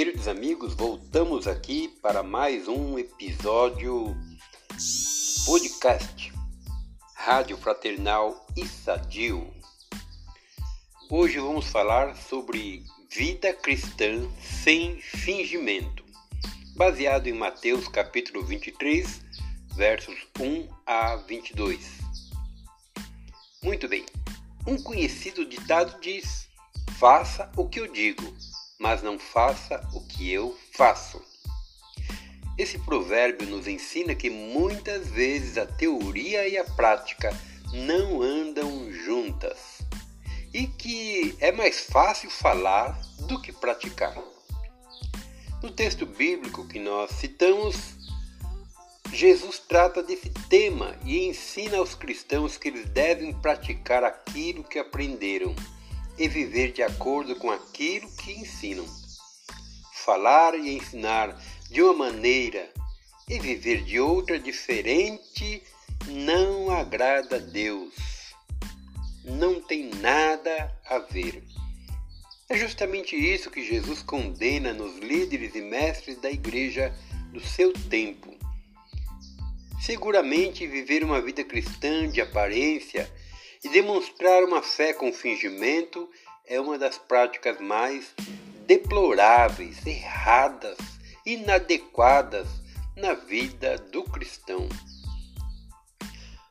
Queridos amigos, voltamos aqui para mais um episódio podcast Rádio Fraternal e Sadio. Hoje vamos falar sobre vida cristã sem fingimento, baseado em Mateus capítulo 23, versos 1 a 22. Muito bem. Um conhecido ditado diz: Faça o que eu digo, mas não faça o que eu faço. Esse provérbio nos ensina que muitas vezes a teoria e a prática não andam juntas e que é mais fácil falar do que praticar. No texto bíblico que nós citamos, Jesus trata desse tema e ensina aos cristãos que eles devem praticar aquilo que aprenderam e viver de acordo com aquilo que ensinam. Falar e ensinar de uma maneira e viver de outra diferente não agrada a Deus. Não tem nada a ver. É justamente isso que Jesus condena nos líderes e mestres da igreja do seu tempo. Seguramente viver uma vida cristã de aparência e demonstrar uma fé com fingimento é uma das práticas mais deploráveis, erradas, inadequadas na vida do cristão.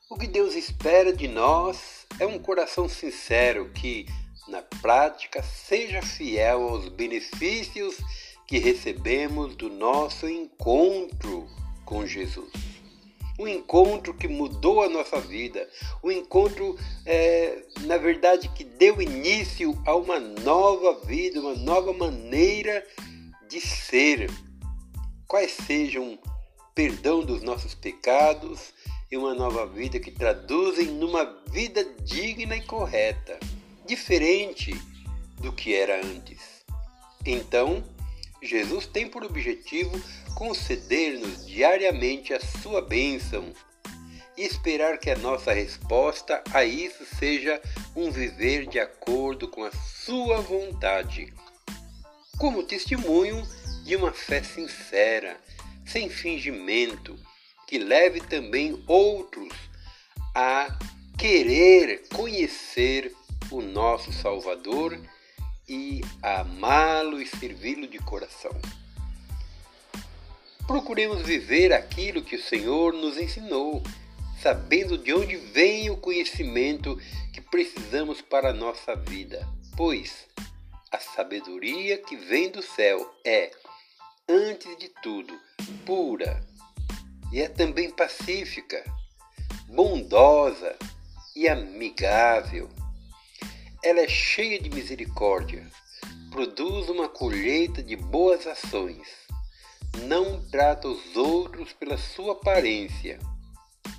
O que Deus espera de nós é um coração sincero que, na prática, seja fiel aos benefícios que recebemos do nosso encontro com Jesus um encontro que mudou a nossa vida, um encontro, é, na verdade, que deu início a uma nova vida, uma nova maneira de ser. Quais sejam perdão dos nossos pecados e uma nova vida que traduzem numa vida digna e correta, diferente do que era antes. Então, Jesus tem por objetivo conceder-nos diariamente a sua bênção e esperar que a nossa resposta a isso seja um viver de acordo com a sua vontade, como testemunho de uma fé sincera, sem fingimento, que leve também outros a querer conhecer o nosso Salvador e amá-lo e servi-lo de coração. Procuremos viver aquilo que o Senhor nos ensinou, sabendo de onde vem o conhecimento que precisamos para a nossa vida, pois a sabedoria que vem do céu é, antes de tudo, pura e é também pacífica, bondosa e amigável ela é cheia de misericórdia, produz uma colheita de boas ações, não trata os outros pela sua aparência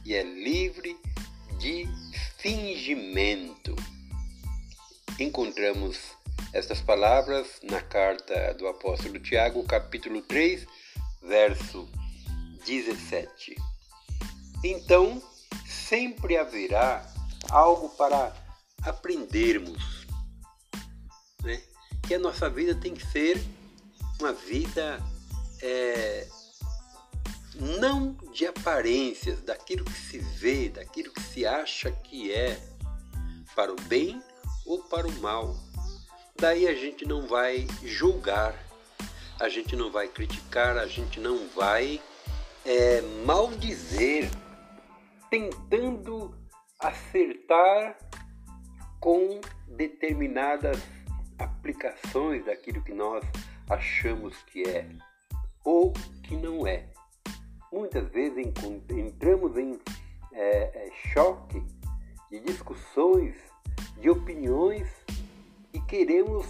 e é livre de fingimento. Encontramos estas palavras na carta do apóstolo Tiago, capítulo 3, verso 17. Então, sempre haverá algo para aprendermos né, que a nossa vida tem que ser uma vida é, não de aparências, daquilo que se vê, daquilo que se acha que é, para o bem ou para o mal. Daí a gente não vai julgar, a gente não vai criticar, a gente não vai é, maldizer, tentando acertar com determinadas aplicações daquilo que nós achamos que é ou que não é. Muitas vezes entramos em é, é, choque de discussões, de opiniões e queremos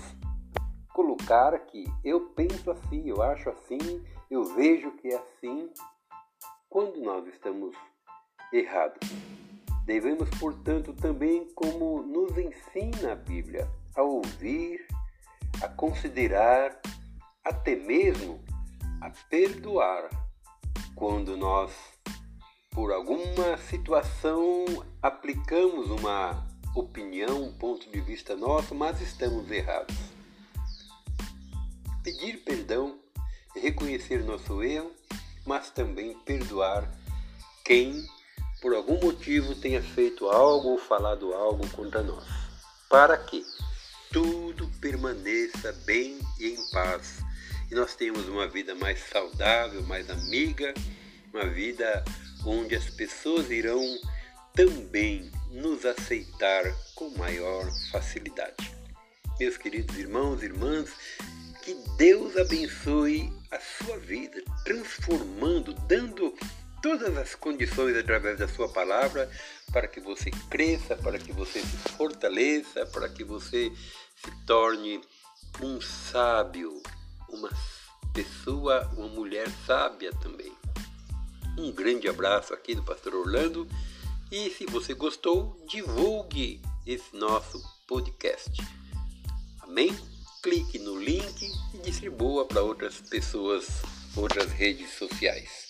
colocar aqui: eu penso assim, eu acho assim, eu vejo que é assim, quando nós estamos errados. Devemos, portanto, também, como nos ensina a Bíblia, a ouvir, a considerar, até mesmo a perdoar quando nós, por alguma situação, aplicamos uma opinião, um ponto de vista nosso, mas estamos errados. pedir perdão, reconhecer nosso erro, mas também perdoar quem por algum motivo tenha feito algo ou falado algo contra nós. Para que tudo permaneça bem e em paz e nós tenhamos uma vida mais saudável, mais amiga, uma vida onde as pessoas irão também nos aceitar com maior facilidade. Meus queridos irmãos e irmãs, que Deus abençoe a sua vida, transformando, dando todas as condições através da sua palavra para que você cresça, para que você se fortaleça, para que você se torne um sábio, uma pessoa, uma mulher sábia também. Um grande abraço aqui do Pastor Orlando e se você gostou, divulgue esse nosso podcast. Amém? Clique no link e distribua para outras pessoas, outras redes sociais.